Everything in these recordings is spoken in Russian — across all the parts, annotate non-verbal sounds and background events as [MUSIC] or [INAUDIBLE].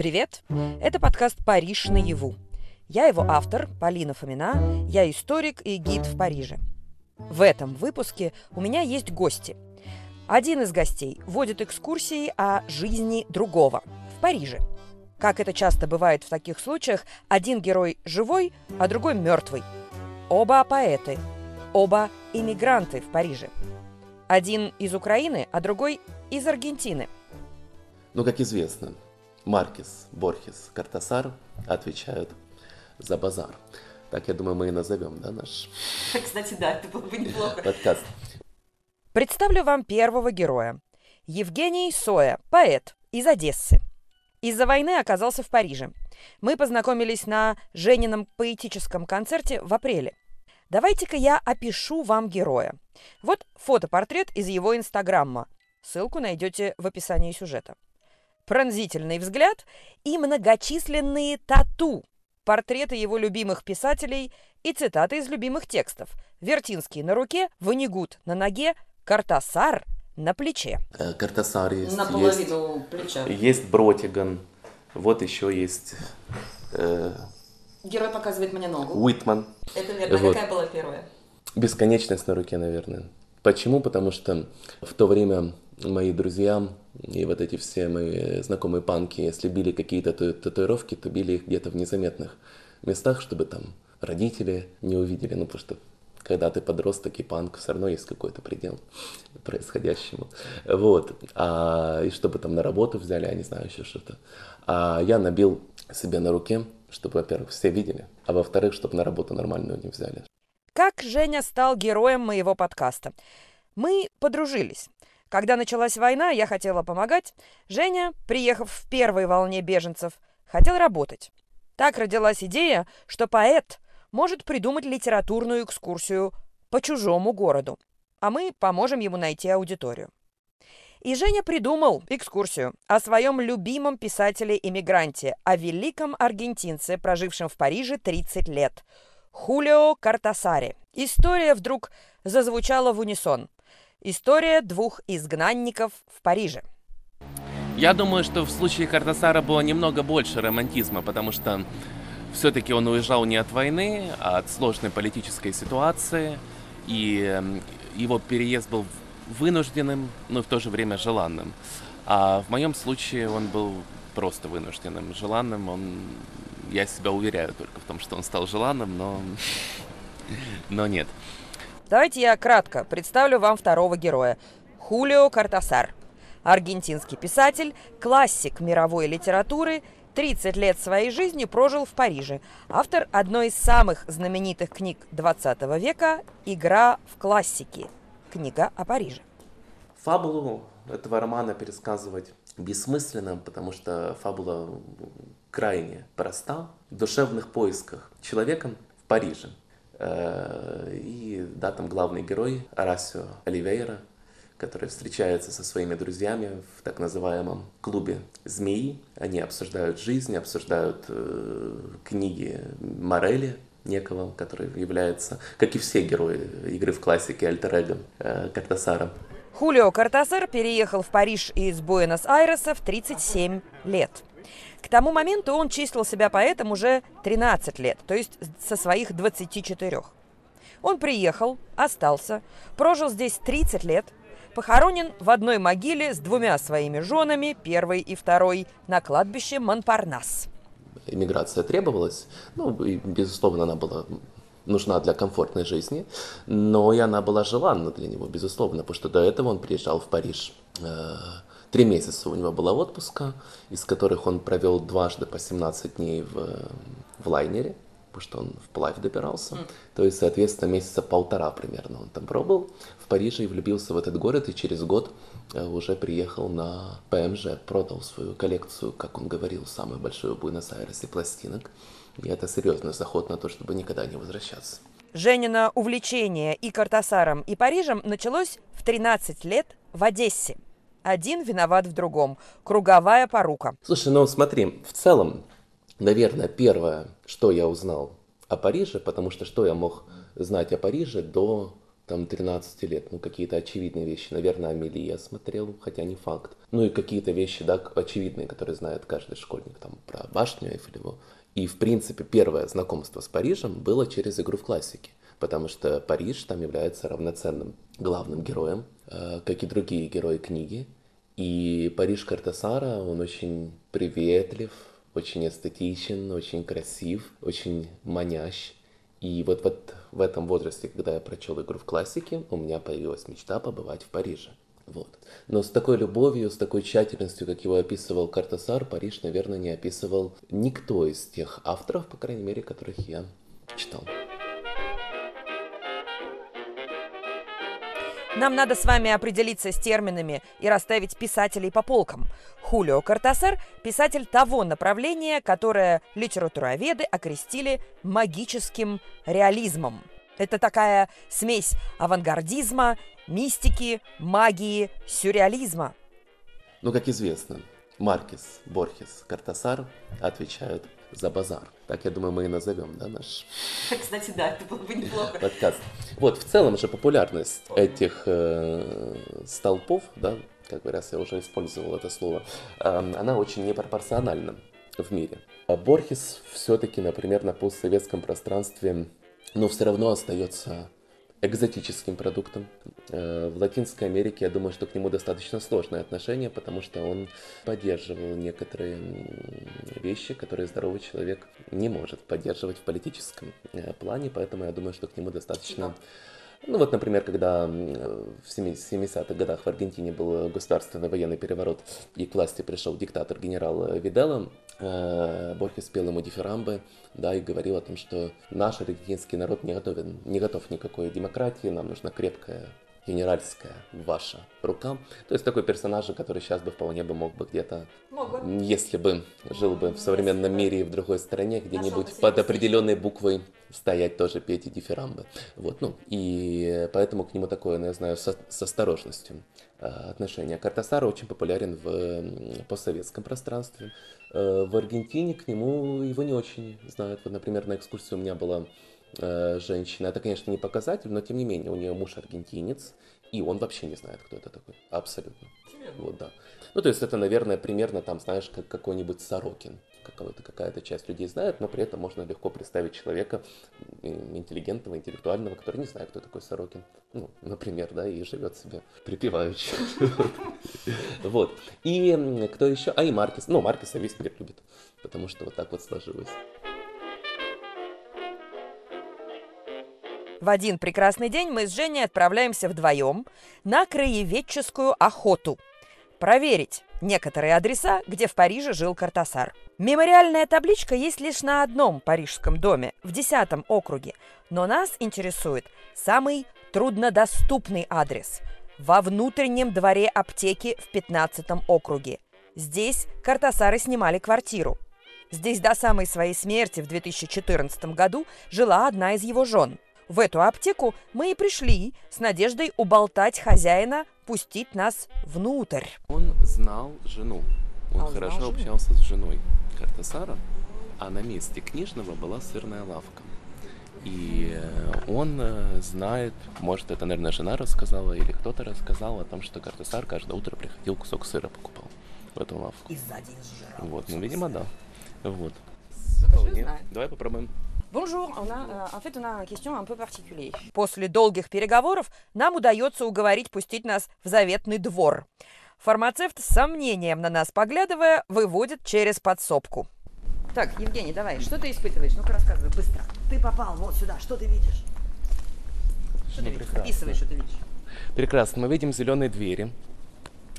Привет! Это подкаст «Париж наяву». Я его автор, Полина Фомина, я историк и гид в Париже. В этом выпуске у меня есть гости. Один из гостей водит экскурсии о жизни другого в Париже. Как это часто бывает в таких случаях, один герой живой, а другой мертвый. Оба поэты, оба иммигранты в Париже. Один из Украины, а другой из Аргентины. Ну, как известно, Маркес, Борхес, Картасар отвечают за базар. Так, я думаю, мы и назовем, да, наш [LAUGHS] Кстати, да, это было бы неплохо. подкаст. Представлю вам первого героя. Евгений Соя, поэт из Одессы. Из-за войны оказался в Париже. Мы познакомились на Женином поэтическом концерте в апреле. Давайте-ка я опишу вам героя. Вот фотопортрет из его инстаграма. Ссылку найдете в описании сюжета. Пронзительный взгляд и многочисленные тату. Портреты его любимых писателей и цитаты из любимых текстов. Вертинский на руке, Ванигут на ноге, Картасар на плече. Э, Картасар есть, есть, Наполовину плеча. есть Бротиган, вот еще есть э, Герой показывает мне ногу. Уитман. Это верно. Вот. Какая была первая? Бесконечность на руке, наверное. Почему? Потому что в то время мои друзья и вот эти все мои знакомые панки, если били какие-то тату- татуировки, то били их где-то в незаметных местах, чтобы там родители не увидели. Ну, потому что когда ты подросток и панк, все равно есть какой-то предел [LAUGHS] происходящему. Вот. А, и чтобы там на работу взяли, я не знаю, еще что-то. А я набил себе на руке, чтобы, во-первых, все видели, а во-вторых, чтобы на работу нормальную не взяли. Как Женя стал героем моего подкаста? Мы подружились. Когда началась война, я хотела помогать. Женя, приехав в первой волне беженцев, хотел работать. Так родилась идея, что поэт может придумать литературную экскурсию по чужому городу, а мы поможем ему найти аудиторию. И Женя придумал экскурсию о своем любимом писателе-иммигранте, о великом аргентинце, прожившем в Париже 30 лет, Хулио Картасаре. История вдруг зазвучала в унисон. История двух изгнанников в Париже. Я думаю, что в случае Картасара было немного больше романтизма, потому что все-таки он уезжал не от войны, а от сложной политической ситуации, и его переезд был вынужденным, но в то же время желанным. А в моем случае он был просто вынужденным. Желанным он... Я себя уверяю только в том, что он стал желанным, но... [LAUGHS] Но нет. Давайте я кратко представлю вам второго героя. Хулио Картасар. Аргентинский писатель, классик мировой литературы, 30 лет своей жизни прожил в Париже. Автор одной из самых знаменитых книг 20 века «Игра в классики». Книга о Париже. Фабулу этого романа пересказывать бессмысленно, потому что фабула крайне проста. В душевных поисках человека в Париже. Э, И да, там главный герой Арасио Оливейра, который встречается со своими друзьями в так называемом клубе «Змеи». Они обсуждают жизнь, обсуждают э, книги Морели, некого, который является, как и все герои игры в классике, альтер э, Картасара. Хулио Картасар переехал в Париж из Буэнос-Айреса в 37 лет. К тому моменту он числил себя поэтом уже 13 лет, то есть со своих 24. Он приехал, остался, прожил здесь 30 лет, похоронен в одной могиле с двумя своими женами, первой и второй, на кладбище Монпарнас. иммиграция требовалась. Ну, и, безусловно, она была нужна для комфортной жизни, но и она была желанна для него, безусловно, потому что до этого он приезжал в Париж. Три месяца у него было отпуска, из которых он провел дважды по 17 дней в, в лайнере, потому что он вплавь добирался. То есть, соответственно, месяца полтора примерно он там пробыл в Париже и влюбился в этот город, и через год э, уже приехал на ПМЖ, продал свою коллекцию, как он говорил, самую большую в Буэнос-Айресе пластинок. И это серьезный заход на то, чтобы никогда не возвращаться. Женина увлечение и Картасаром, и Парижем началось в 13 лет в Одессе. Один виноват в другом. Круговая порука. Слушай, ну смотри, в целом, наверное, первое, что я узнал о Париже, потому что что я мог знать о Париже до там 13 лет, ну какие-то очевидные вещи. Наверное, Амели я смотрел, хотя не факт. Ну и какие-то вещи, да, очевидные, которые знает каждый школьник, там про башню Эйфелеву. И, в принципе, первое знакомство с Парижем было через игру в классике, потому что Париж там является равноценным главным героем, э, как и другие герои книги. И Париж Картасара, он очень приветлив, очень эстетичен, очень красив, очень манящ. И вот, вот в этом возрасте, когда я прочел игру в классике, у меня появилась мечта побывать в Париже. Вот. Но с такой любовью, с такой тщательностью, как его описывал Картасар, Париж, наверное, не описывал никто из тех авторов, по крайней мере, которых я читал. Нам надо с вами определиться с терминами и расставить писателей по полкам. Хулио Картасар – писатель того направления, которое литературоведы окрестили магическим реализмом. Это такая смесь авангардизма, мистики, магии, сюрреализма. Ну, как известно, Маркес, Борхес, Картасар отвечают за базар. Так, я думаю, мы и назовем, да, наш [LAUGHS] Кстати, да, это было бы неплохо. подкаст. Вот, в целом же популярность этих э, столпов, да, как бы раз я уже использовал это слово, э, она очень непропорциональна в мире. А Борхес все-таки, например, на постсоветском пространстве, но все равно остается экзотическим продуктом. Э, В Латинской Америке, я думаю, что к нему достаточно сложное отношение, потому что он поддерживал некоторые вещи, которые здоровый человек не может поддерживать в политическом э, плане, поэтому я думаю, что к нему достаточно... Ну вот, например, когда м, в 70-х годах в Аргентине был государственный военный переворот, и к власти пришел диктатор генерал э, Видела, э, Борхес спел ему дифирамбы, да, и говорил о том, что наш аргентинский народ не, готовен, не готов никакой демократии, нам нужна крепкая генеральская ваша рука. То есть такой персонаж, который сейчас бы вполне бы мог бы где-то, если бы жил бы в современном мире и в другой стране, где-нибудь под определенной буквой стоять тоже петь и дифирамбы. Вот, ну, и поэтому к нему такое, ну, я знаю, со- с осторожностью э, отношение. Картасара очень популярен в постсоветском пространстве. Э, В Аргентине к нему его не очень знают. Вот, например, на экскурсии у меня была женщина. Это, конечно, не показатель, но тем не менее, у нее муж аргентинец, и он вообще не знает, кто это такой. Абсолютно. Вот, да. Ну, то есть это, наверное, примерно там, знаешь, как какой-нибудь Сорокин. Какого-то, какая-то часть людей знает, но при этом можно легко представить человека интеллигентного, интеллектуального, который не знает, кто такой Сорокин. Ну, например, да, и живет себе припеваючи. [LAUGHS] Вот. И кто еще? А и Маркес. Ну, Маркеса весь мир любит, потому что вот так вот сложилось. В один прекрасный день мы с Женей отправляемся вдвоем на краеведческую охоту. Проверить некоторые адреса, где в Париже жил Картасар. Мемориальная табличка есть лишь на одном парижском доме, в 10 округе. Но нас интересует самый труднодоступный адрес – во внутреннем дворе аптеки в 15 округе. Здесь Картасары снимали квартиру. Здесь до самой своей смерти в 2014 году жила одна из его жен. В эту аптеку мы и пришли с надеждой уболтать хозяина пустить нас внутрь. Он знал жену. Он А, знал хорошо жену? общался с женой Картасара, а на месте книжного была сырная лавка. И э, он э, знает, может, это, наверное, жена рассказала или кто-то рассказал о том, что Картасар каждое утро приходил кусок сыра покупал в эту лавку. И сзади сжирал. Вот, ну, видимо, да. Вот. Давай попробуем. Bonjour, on a, euh, en fait, on a une question un peu particulière. После долгих переговоров нам удается уговорить пустить нас в заветный двор. Фармацевт с сомнением на нас поглядывая выводит через подсобку. Так, Евгений, давай, что ты испытываешь? Ну-ка рассказывай быстро. Ты попал вот сюда, что ты видишь? Что Ну, ты видишь? прекрасно. Описывай, что ты видишь. Прекрасно. Мы видим зеленые двери,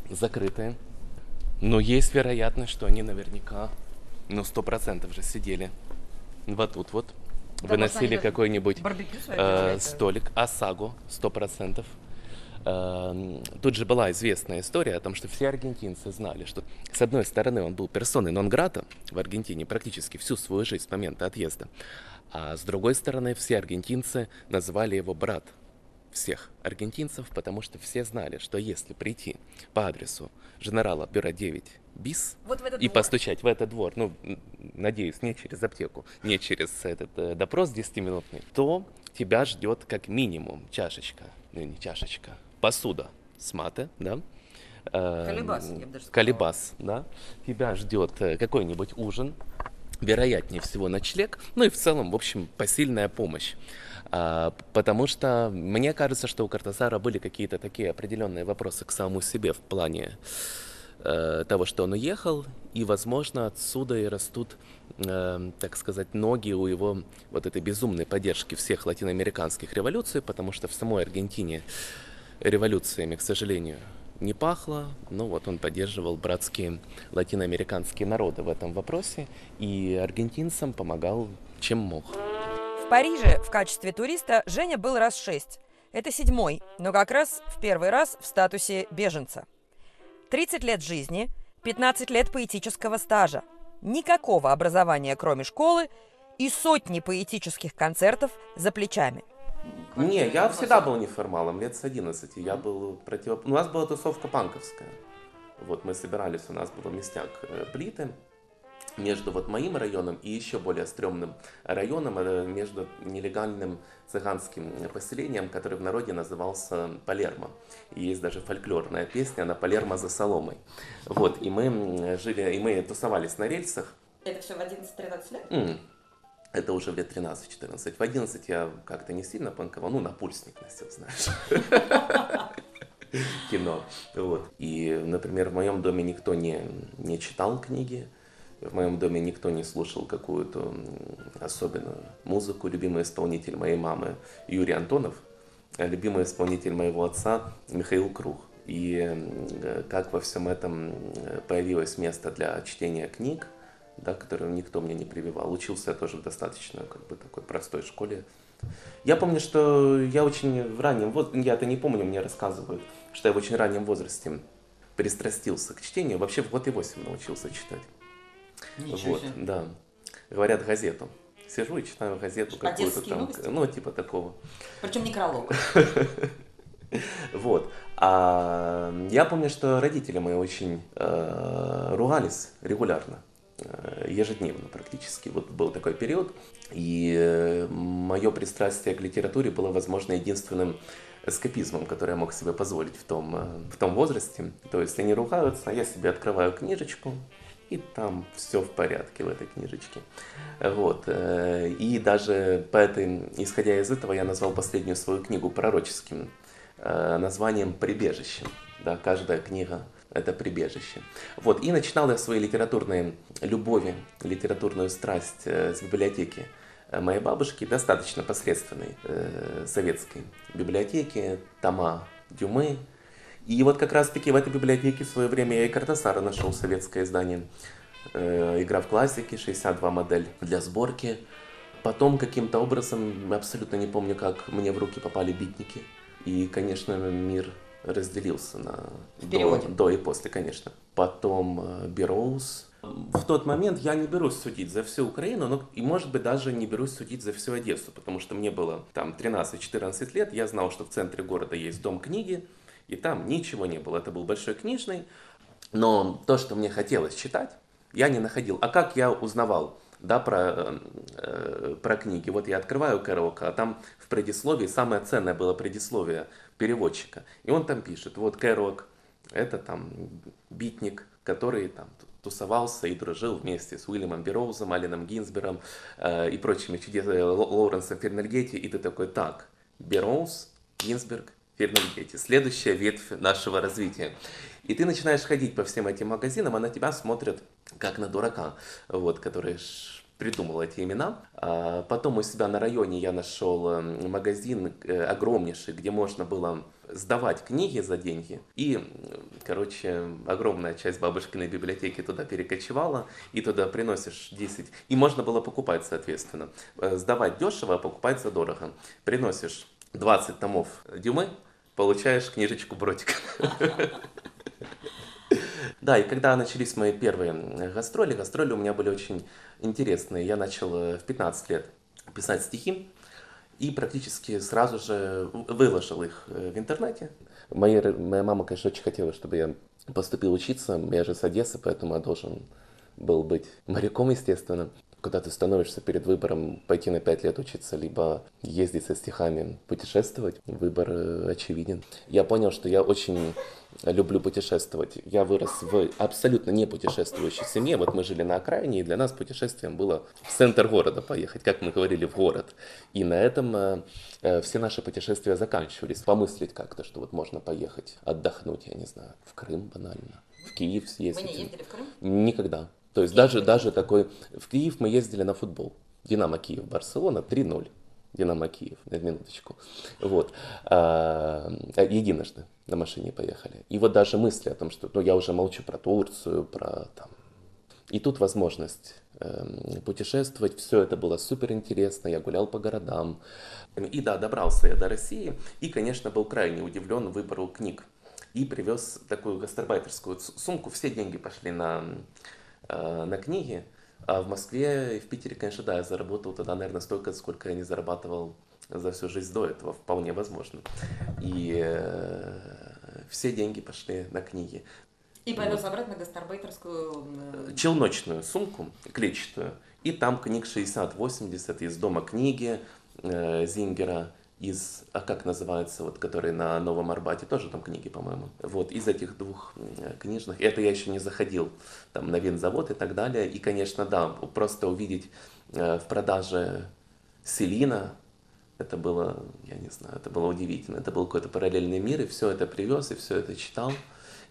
закрытые. Но есть вероятность, что они наверняка, ну, сто процентов же сидели вот тут вот. Выносили какой-нибудь э, столик, осагу, сто процентов. Эм, Тут же была известная история о том, что все аргентинцы знали, что с одной стороны он был персоной нон-грата в Аргентине практически всю свою жизнь с момента отъезда, а с другой стороны все аргентинцы называли его брат всех аргентинцев, потому что все знали, что если прийти по адресу генерала бюро 9 БИС Вот и двор. постучать в этот двор, ну, надеюсь, не через аптеку, не через этот э, допрос 10-минутный, то тебя ждет как минимум чашечка ну, не чашечка, посуда с маты, да, Колебас, я бы даже сказала. Колебас, да. Тебя ждет э, какой-нибудь ужин, вероятнее всего ночлег, ну и в целом, в общем, посильная помощь. А, потому что мне кажется, что у Картасара были какие-то такие определенные вопросы к самому себе в плане э, того, что он уехал, и, возможно, отсюда и растут, э, так сказать, ноги у его вот этой безумной поддержки всех латиноамериканских революций, потому что в самой Аргентине революциями, к сожалению, не пахло. Ну вот он поддерживал братские латиноамериканские народы в этом вопросе и аргентинцам помогал чем мог. Париже в качестве туриста Женя был раз шесть. Это седьмой, но как раз в первый раз в статусе беженца. 30 лет жизни, 15 лет поэтического стажа, никакого образования, кроме школы, и сотни поэтических концертов за плечами. Не, я всегда был неформалом, лет с 11. Я был против... У нас была тусовка панковская. Вот мы собирались, у нас был местняк э, плиты между вот моим районом и еще более стрёмным районом, э, между нелегальным цыганским поселением, который в народе назывался Палермо. И есть даже фольклорная песня на Палермо за соломой. Вот, и мы жили, и мы тусовались на рельсах. Это все в 11-13 лет? М, Это уже в лет 13-14. В 11 я как-то не сильно панковал, ну, напульсник носил, знаешь. [LAUGHS] Кино. Вот. И, например, в моем доме никто не, не читал книги, в моем доме никто не слушал какую-то особенную музыку. Любимый исполнитель моей мамы Юрий Антонов, а любимый исполнитель моего отца Михаил Круг. И как во всем этом появилось место для чтения книг, да, которую никто мне не прививал. Учился я тоже в достаточно как бы такой простой школе. Я помню, что я очень в раннем возрасте, я это не помню, мне рассказывают, что я в очень раннем возрасте пристрастился к чтению. Вообще в год и восемь научился читать. Ничего вот, себе. да. Говорят газету. Сижу и читаю газету какую-то Одесские там, новости? ну, типа такого. Причем некролог. [LAUGHS] Вот. А я помню, что родители мои очень э, ругались регулярно, э, ежедневно практически. Вот был такой период, и мое пристрастие к литературе было, возможно, единственным эскапизмом, который я мог себе позволить в том, э, в том возрасте. То есть они ругаются, а я себе открываю книжечку, и там все в порядке в этой книжечке. Вот. э, И даже по этой, исходя из этого, я назвал последнюю свою книгу пророческим э, названием «Прибежище». Да, каждая книга – это прибежище. Вот. И начинал я свои литературные любови, литературную страсть э, с библиотеки моей бабушки, достаточно посредственной советской библиотеки, тома Дюмы, и вот как раз-таки в этой библиотеке в свое время я и Картасара нашел советское издание. Э, Игра в классике, 62 модель для сборки. Потом каким-то образом, абсолютно не помню как, мне в руки попали битники. И, конечно, мир разделился на до, до и после, конечно. Потом э, Бероуз. В тот момент я не берусь судить за всю Украину, но и, может быть, даже не берусь судить за всю Одессу, потому что мне было там 13-14 лет, я знал, что в центре города есть дом книги, и там ничего не было. Это был большой книжный, но то, что мне хотелось читать, я не находил. А как я узнавал? Да, про, э, э, про книги. Вот я открываю Кэрока, а там в предисловии самое ценное было предисловие переводчика. И он там пишет, вот Кэрок, это там битник, который там тусовался и дружил вместе с Уильямом Бероузом, Алленом Гинзбером э, и прочими чудесами, Лоуренсом Фернельгетти. И ты такой, так, Бероуз, Гинзберг, Фернельгетти. Следующая ветвь нашего развития. И ты начинаешь ходить по всем этим магазинам, а на тебя смотрят как на дурака, вот, который придумал эти имена. А потом у себя на районе я нашел э, магазин э, огромнейший, где можно было сдавать книги за деньги. И, короче, огромная часть бабушкиной библиотеки туда перекочевала, и туда приносишь 10. И можно было покупать, соответственно. Э, Сдавать дешево, а покупать задорого. Приносишь 20 томов Дюмы, получаешь книжечку Бродика. [LAUGHS] Да, и когда начались мои первые м, гастроли, гастроли у меня были очень интересные. Я начал э, в 15 лет писать стихи и практически сразу же выложил их э, в интернете. Моя, моя мама, конечно, очень хотела, чтобы я поступил учиться. Я же с Одессы, поэтому я должен был быть моряком, естественно. Когда ты становишься перед выбором пойти на 5 лет учиться, либо ездить со стихами, путешествовать, выбор э, очевиден. Я понял, что я очень люблю путешествовать. Я вырос в абсолютно не путешествующей семье. Вот мы жили на окраине, и для нас путешествием было в центр города поехать, как мы говорили, в город. И на этом э, э, все наши путешествия заканчивались. Помыслить как-то, что вот можно поехать отдохнуть, я не знаю, в Крым банально, в Киев съездить. Вы не ездили в Крым? Никогда. То есть даже, даже такой... В Киев мы ездили на футбол. Динамо Киев, Барселона 3-0. Динамо Киев, на минуточку. Вот. А, единожды на машине поехали. И вот даже мысли о том, что... Ну, я уже молчу про Турцию, про там... И тут возможность э, путешествовать. Все это было супер интересно. Я гулял по городам. И да, добрался я до России. И, конечно, был крайне удивлен выбору книг. И привез такую гастарбайтерскую сумку. Все деньги пошли на Э, на книги. А в Москве и в Питере, конечно, да, я заработал тогда, наверное, столько, сколько я не зарабатывал за всю жизнь до этого, вполне возможно. И э, все деньги пошли на книги. И повез вот. обратно гастарбайтерскую... Э, челночную сумку, клетчатую. И там книг 60-80 из дома книги э, Зингера из, а как называется, вот, который на Новом Арбате, тоже там книги, по-моему. Вот, из этих двух книжных, это я еще не заходил, там, на винзавод и так далее. И, конечно, да, просто увидеть э, в продаже Селина, это было, я не знаю, это было удивительно. Это был какой-то параллельный мир, и все это привез, и все это читал.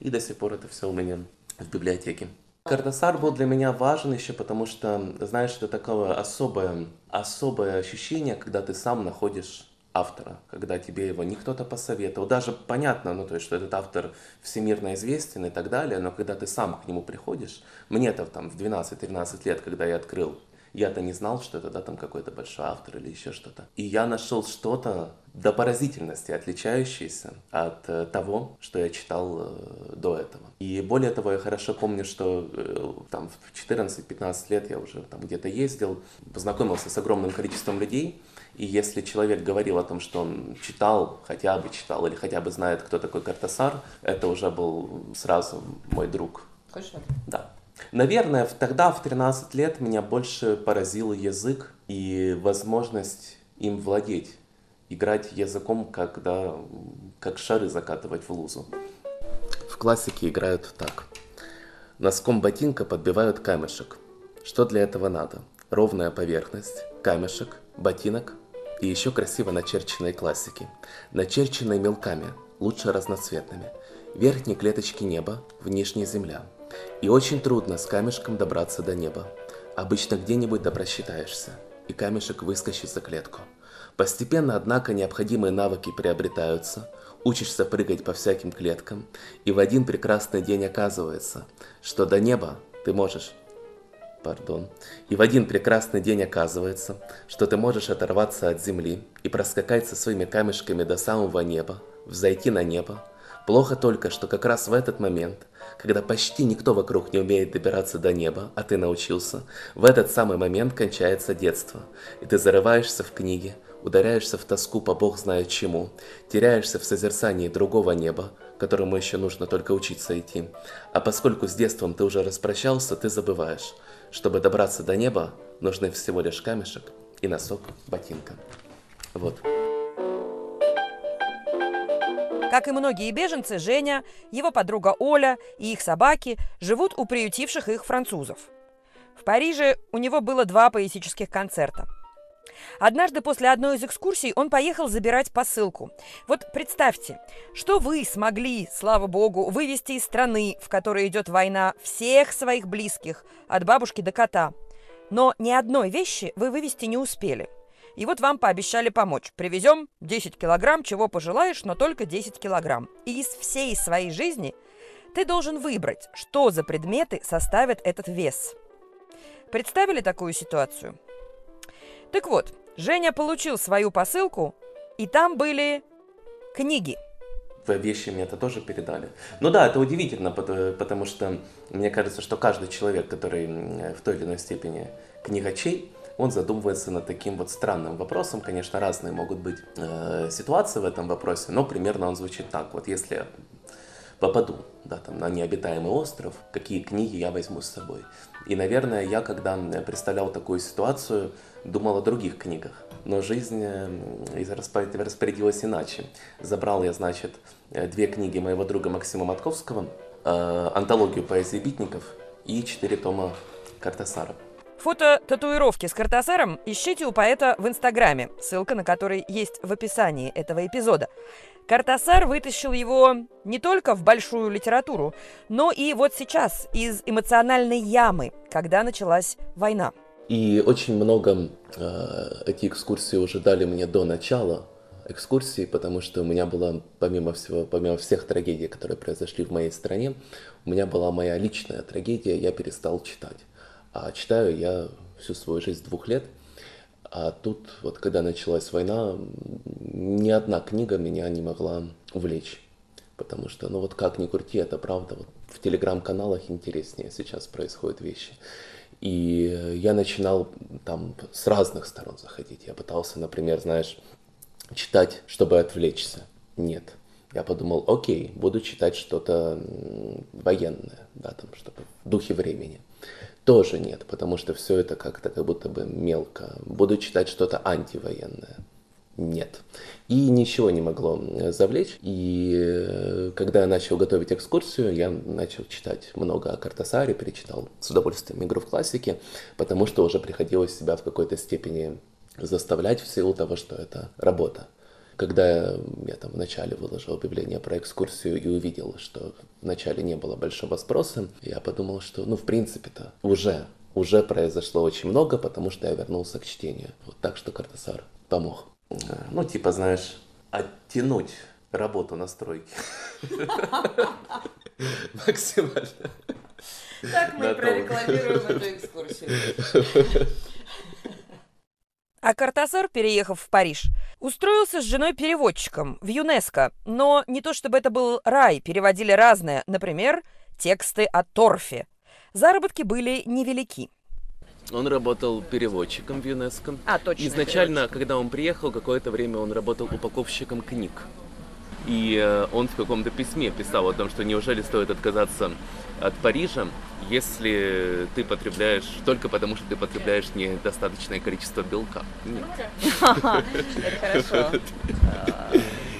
И до сих пор это все у меня в библиотеке. Картасар был для меня важен еще, потому что, знаешь, это такое особое, особое ощущение, когда ты сам находишь автора, когда тебе его не кто-то посоветовал. Даже понятно, ну, то есть, что этот автор всемирно известен и так далее, но когда ты сам к нему приходишь, мне-то там в 12-13 лет, когда я открыл, я-то не знал, что это, да, там какой-то большой автор или еще что-то. И я нашел что-то до поразительности отличающееся от э, того, что я читал э, до этого. И более того, я хорошо помню, что э, там в 14-15 лет я уже там где-то ездил, познакомился с огромным количеством людей, и если человек говорил о том, что он читал, хотя бы читал, или хотя бы знает, кто такой Картасар, это уже был сразу мой друг. Точно? Да. Наверное, тогда, в 13 лет, меня больше поразил язык и возможность им владеть. Играть языком, когда как шары закатывать в лузу. В классике играют так. Носком ботинка подбивают камешек. Что для этого надо? Ровная поверхность, камешек, ботинок и еще красиво начерченные классики. Начерченные мелками, лучше разноцветными. Верхние клеточки неба, внешняя земля. И очень трудно с камешком добраться до неба. Обычно где-нибудь да просчитаешься, и камешек выскочит за клетку. Постепенно, однако, необходимые навыки приобретаются, учишься прыгать по всяким клеткам, и в один прекрасный день оказывается, что до неба ты можешь пардон. И в один прекрасный день оказывается, что ты можешь оторваться от земли и проскакать со своими камешками до самого неба, взойти на небо. Плохо только, что как раз в этот момент, когда почти никто вокруг не умеет добираться до неба, а ты научился, в этот самый момент кончается детство, и ты зарываешься в книги, ударяешься в тоску по бог знает чему, теряешься в созерцании другого неба, которому еще нужно только учиться идти. А поскольку с детством ты уже распрощался, ты забываешь – чтобы добраться до неба, нужны всего лишь камешек и носок ботинка. Вот. Как и многие беженцы, Женя, его подруга Оля и их собаки живут у приютивших их французов. В Париже у него было два поэтических концерта – Однажды после одной из экскурсий он поехал забирать посылку. Вот представьте, что вы смогли, слава богу, вывести из страны, в которой идет война, всех своих близких, от бабушки до кота. Но ни одной вещи вы вывести не успели. И вот вам пообещали помочь. Привезем 10 килограмм, чего пожелаешь, но только 10 килограмм. И из всей своей жизни ты должен выбрать, что за предметы составят этот вес. Представили такую ситуацию? Так вот, Женя получил свою посылку, и там были книги. Вещи мне это тоже передали. Ну да, это удивительно, потому что мне кажется, что каждый человек, который в той или иной степени книгачей, он задумывается над таким вот странным вопросом. Конечно, разные могут быть э, ситуации в этом вопросе, но примерно он звучит так. Вот если попаду да, там, на необитаемый остров, какие книги я возьму с собой. И, наверное, я, когда представлял такую ситуацию, думал о других книгах. Но жизнь распорядилась иначе. Забрал я, значит, две книги моего друга Максима Матковского, э, антологию поэзии битников и четыре тома Картасара. Фото татуировки с Картасаром ищите у поэта в Инстаграме, ссылка на который есть в описании этого эпизода. Картасар вытащил его не только в большую литературу, но и вот сейчас из эмоциональной ямы, когда началась война. И очень много э, эти экскурсии уже дали мне до начала экскурсии, потому что у меня была, помимо всего, помимо всех трагедий, которые произошли в моей стране, у меня была моя личная трагедия, я перестал читать. А читаю я всю свою жизнь двух лет. А тут, вот когда началась война, ни одна книга меня не могла увлечь. Потому что, ну вот как ни крути, это правда. Вот в телеграм-каналах интереснее сейчас происходят вещи. И я начинал там с разных сторон заходить. Я пытался, например, знаешь, читать, чтобы отвлечься. Нет. Я подумал, окей, буду читать что-то военное, да, там, чтобы в духе времени тоже нет, потому что все это как-то как будто бы мелко. Буду читать что-то антивоенное. Нет. И ничего не могло завлечь. И э, когда я начал готовить экскурсию, я начал читать много о Картасаре, перечитал с удовольствием игру в классике, потому что уже приходилось себя в какой-то степени заставлять в силу того, что это работа. Когда я там вначале выложил объявление про экскурсию и увидел, что вначале не было большого спроса, я подумал, что, ну, в принципе-то, уже, уже произошло очень много, потому что я вернулся к чтению. Вот так что Картасар помог. Ну, типа, знаешь, оттянуть работу на стройке. [LAUGHS] Максимально. Так мы прорекламируем эту экскурсию. [LAUGHS] А Картасар, переехав в Париж, устроился с женой переводчиком в ЮНЕСКО. Но не то чтобы это был рай, переводили разное. Например, тексты о торфе. Заработки были невелики. Он работал переводчиком в ЮНЕСКО. А, точно. Изначально, когда он приехал, какое-то время он работал упаковщиком книг. И э, он в каком-то письме писал о том, что неужели стоит отказаться от Парижа, если ты потребляешь только потому, что ты потребляешь недостаточное количество белка. Нет. [LAUGHS] Хорошо.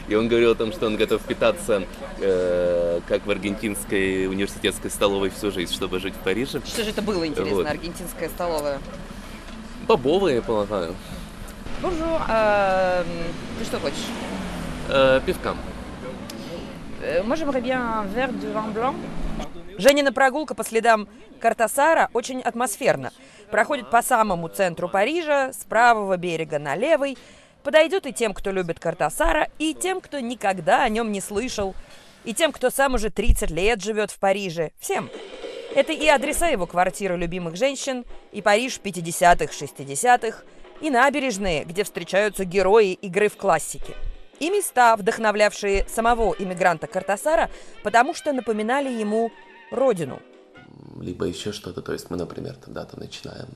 И он говорил о том, что он готов питаться э, как в аргентинской университетской столовой всю жизнь, чтобы жить в Париже. Что же это было, интересно, вот. аргентинская столовая? Бобовая, я полагаю. Bonjour. Э, ты что хочешь? Э, j'aimerais bien un verre de vin blanc. Женина прогулка по следам Кортасара очень атмосферна. Проходит по самому центру Парижа, с правого берега на левый. Подойдет и тем, кто любит Картасара, и тем, кто никогда о нем не слышал, и тем, кто сам уже 30 лет живет в Париже. Всем. Это и адреса его квартиры любимых женщин, и Париж 50-х, 60-х, и набережные, где встречаются герои игры в классике и места, вдохновлявшие самого иммигранта Картасара, потому что напоминали ему родину. Либо еще что-то, то есть мы, например, тогда там начинаем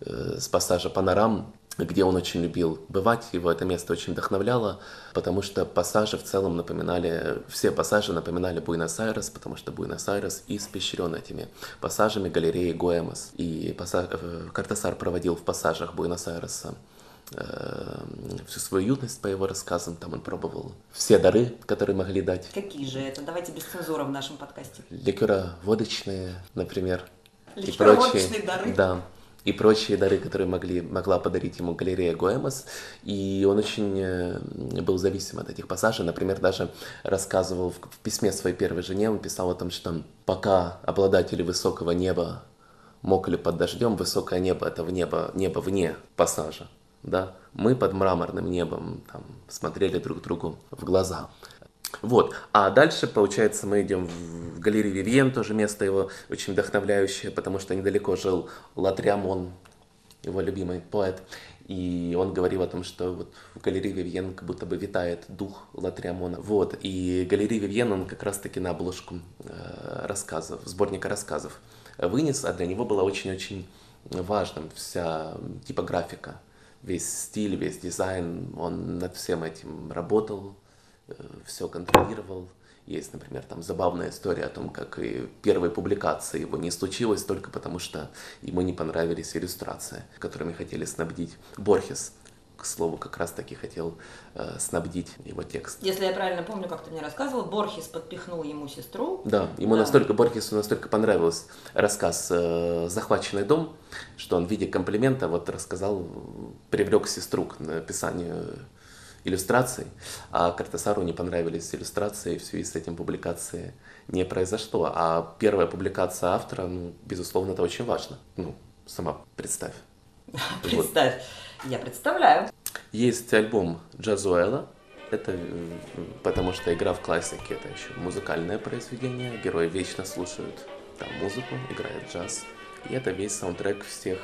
э, с пассажа «Панорам», где он очень любил бывать, его это место очень вдохновляло, потому что пассажи в целом напоминали, все пассажи напоминали Буэнос-Айрес, потому что Буэнос-Айрес испещрен этими пассажами галереи Гоэмос. И пассаж, э, Картасар проводил в пассажах Буэнос-Айреса всю свою юность по его рассказам. Там он пробовал все дары, которые могли дать. Какие же это? Давайте без цензуры в нашем подкасте. Ликера водочные, например. и прочие, дары? Да. И прочие дары, которые могли, могла подарить ему галерея Гоэмос. И он очень э, был зависим от этих пассажей. Например, даже рассказывал в, в письме своей первой жене, он писал о том, что пока обладатели высокого неба мокли под дождем, высокое небо – это в небо, небо вне пассажа да, мы под мраморным небом там, смотрели друг другу в глаза. Вот. А дальше, получается, мы идем в галерею Вивьен, тоже место его очень вдохновляющее, потому что недалеко жил Лотреамон, его любимый поэт. И он говорил о том, что вот в галерее Вивьен как будто бы витает дух Лотреамона. Вот. И галерея Вивьен он как раз-таки на обложку э, рассказов, сборника рассказов вынес, а для него была очень-очень важным вся типографика весь стиль, весь дизайн, он над всем этим работал, э, все контролировал. Есть, например, там забавная история о том, как и первой публикации его не случилось только потому, что ему не понравились иллюстрации, которыми хотели снабдить Борхес к слову, как раз таки хотел э, снабдить его текст. Если я правильно помню, как ты мне рассказывал, Борхес подпихнул ему сестру. Да, ему да. настолько, Борхесу настолько понравился рассказ э, «Захваченный дом», что он в виде комплимента вот рассказал, привлек сестру к написанию иллюстраций, а Картасару не понравились иллюстрации, в связи с этим публикации не произошло. А первая публикация автора, ну, безусловно, это очень важно. Ну, сама представь. [LAUGHS] Представь. Я представляю. Есть альбом Джазуэла. Это потому что игра в классике это еще музыкальное произведение. Герои вечно слушают там музыку, играет джаз. И это весь саундтрек всех,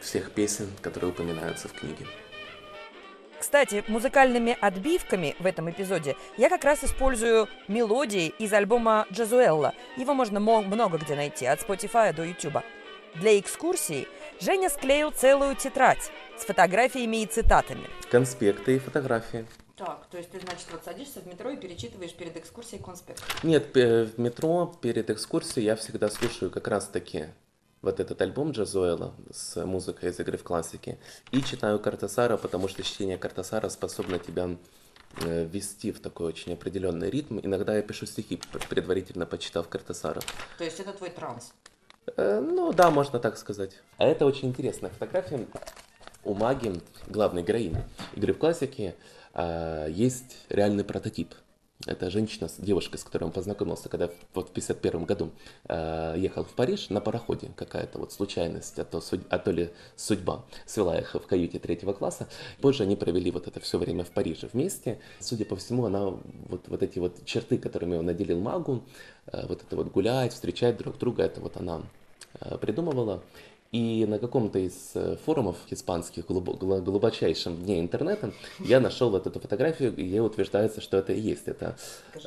всех песен, которые упоминаются в книге. Кстати, музыкальными отбивками в этом эпизоде я как раз использую мелодии из альбома Джазуэлла. Его можно много где найти, от Spotify до YouTube. Для экскурсии Женя склеил целую тетрадь с фотографиями и цитатами. Конспекты и фотографии. Так, то есть ты, значит, вот садишься в метро и перечитываешь перед экскурсией конспект? Нет, в метро перед экскурсией я всегда слушаю как раз-таки вот этот альбом Джазуэла с музыкой из игры в классике и читаю Картасара, потому что чтение Картасара способно тебя э, ввести в такой очень определенный ритм. Иногда я пишу стихи, предварительно почитав Картасара. То есть это твой транс? Э, ну да, можно так сказать. А это очень интересная фотография. У Маги, главной героини игры в классике, э, есть реальный прототип. Это женщина, девушка, с которой он познакомился, когда вот в 51 году э, ехал в Париж на пароходе. Какая-то вот случайность, а то, судь, а то ли судьба свела их в каюте третьего класса. Позже они провели вот это все время в Париже вместе. Судя по всему, она вот, вот эти вот черты, которыми он наделил магу, э, вот это вот гулять, встречать друг друга, это вот она э, придумывала. И на каком-то из э, форумов испанских, глубочайшем дне интернета, я нашел вот эту фотографию, и утверждается, что это и есть. Это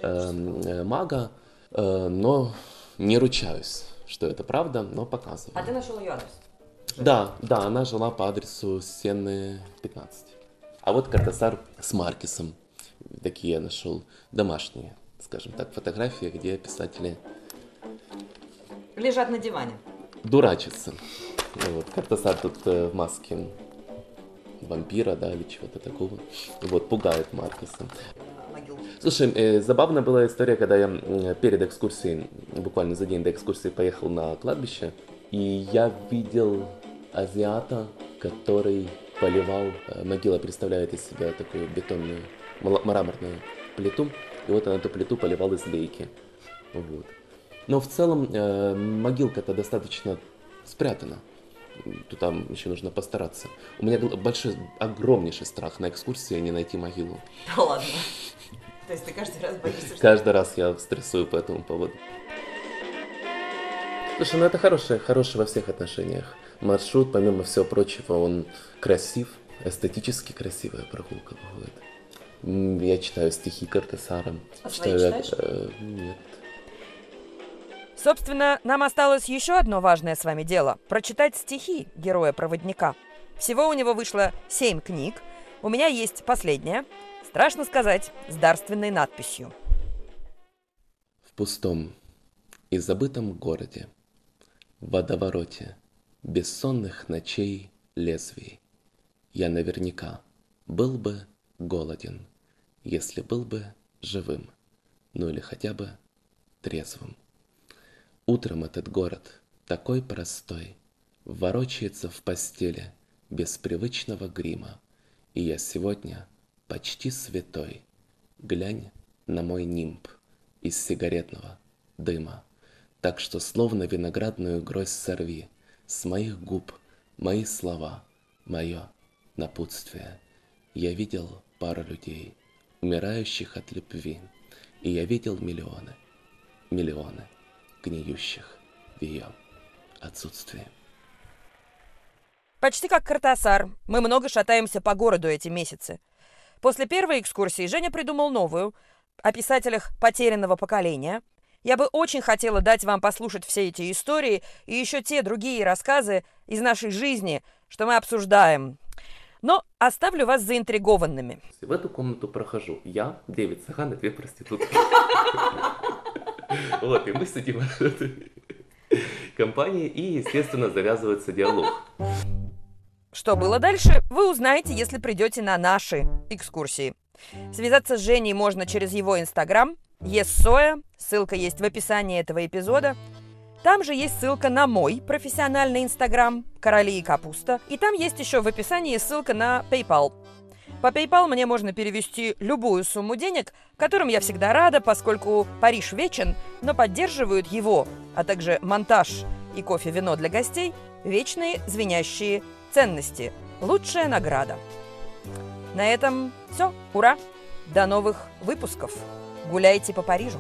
эм, э, мага, э, но не ручаюсь, что это правда, но показываю. А ты нашел ее адрес? Да, да, она жила по адресу Сенны 15. А вот Картасар с Маркисом. Такие я нашел домашние, скажем так, фотографии, где писатели... Лежат на диване. Дурачатся. Вот, Картасар тут э, в маске вампира, да, или чего-то такого. Вот, пугает Маркуса. Слушай, э, забавная была история, когда я перед экскурсией, буквально за день до экскурсии, поехал на кладбище, и я видел азиата, который поливал, э, могила представляет из себя такую бетонную, мраморную плиту, и вот он эту плиту поливал из лейки. Вот. Но в целом э, могилка-то достаточно спрятана то там еще нужно постараться. У меня большой, огромнейший страх на экскурсии не найти могилу. [LAUGHS] Да ладно. То есть ты каждый раз боишься? Каждый раз я стрессую по этому поводу. Слушай, ну это хорошее, хорошее во всех отношениях. Маршрут, помимо всего прочего, он красив, эстетически красивая прогулка выходит. Я читаю стихи Картесара. А читаю, свои читаешь? Э, нет. Собственно, нам осталось еще одно важное с вами дело – прочитать стихи героя-проводника. Всего у него вышло семь книг. У меня есть последняя, страшно сказать, с дарственной надписью. В пустом и забытом городе, в водовороте, бессонных ночей лезвий, я наверняка был бы голоден, если был бы живым, ну или хотя бы трезвым. Утром этот город, такой простой, ворочается в постели без привычного грима. И я сегодня почти святой. Глянь на мой нимб из сигаретного дыма. Так что словно виноградную гроздь сорви с моих губ мои слова, мое напутствие. Я видел пару людей, умирающих от любви, и я видел миллионы, миллионы – гниющих в ее отсутствии. Почти как Картасар, мы много шатаемся по городу эти месяцы. После первой экскурсии Женя придумал новую, о писателях потерянного поколения. Я бы очень хотела дать вам послушать все эти истории и еще те другие рассказы из нашей жизни, что мы обсуждаем. Но оставлю вас заинтригованными. В эту комнату прохожу я, Дэвид Сахан и две проститутки. [LAUGHS] Вот, и мы сидим в этой компании, и, естественно, завязывается диалог. Что было дальше, вы узнаете, если придете на наши экскурсии. Связаться с Женей можно через его инстаграм, ессоя, ссылка есть в описании этого эпизода. Там же есть ссылка на мой профессиональный инстаграм «Короли и капуста», и там есть еще в описании ссылка на PayPal. По PayPal мне можно перевести любую сумму денег, которым я всегда рада, поскольку Париж вечен, но поддерживают его, а также монтаж и кофе-вино для гостей, вечные звенящие ценности. Лучшая награда. На этом все. Ура! До новых выпусков. Гуляйте по Парижу.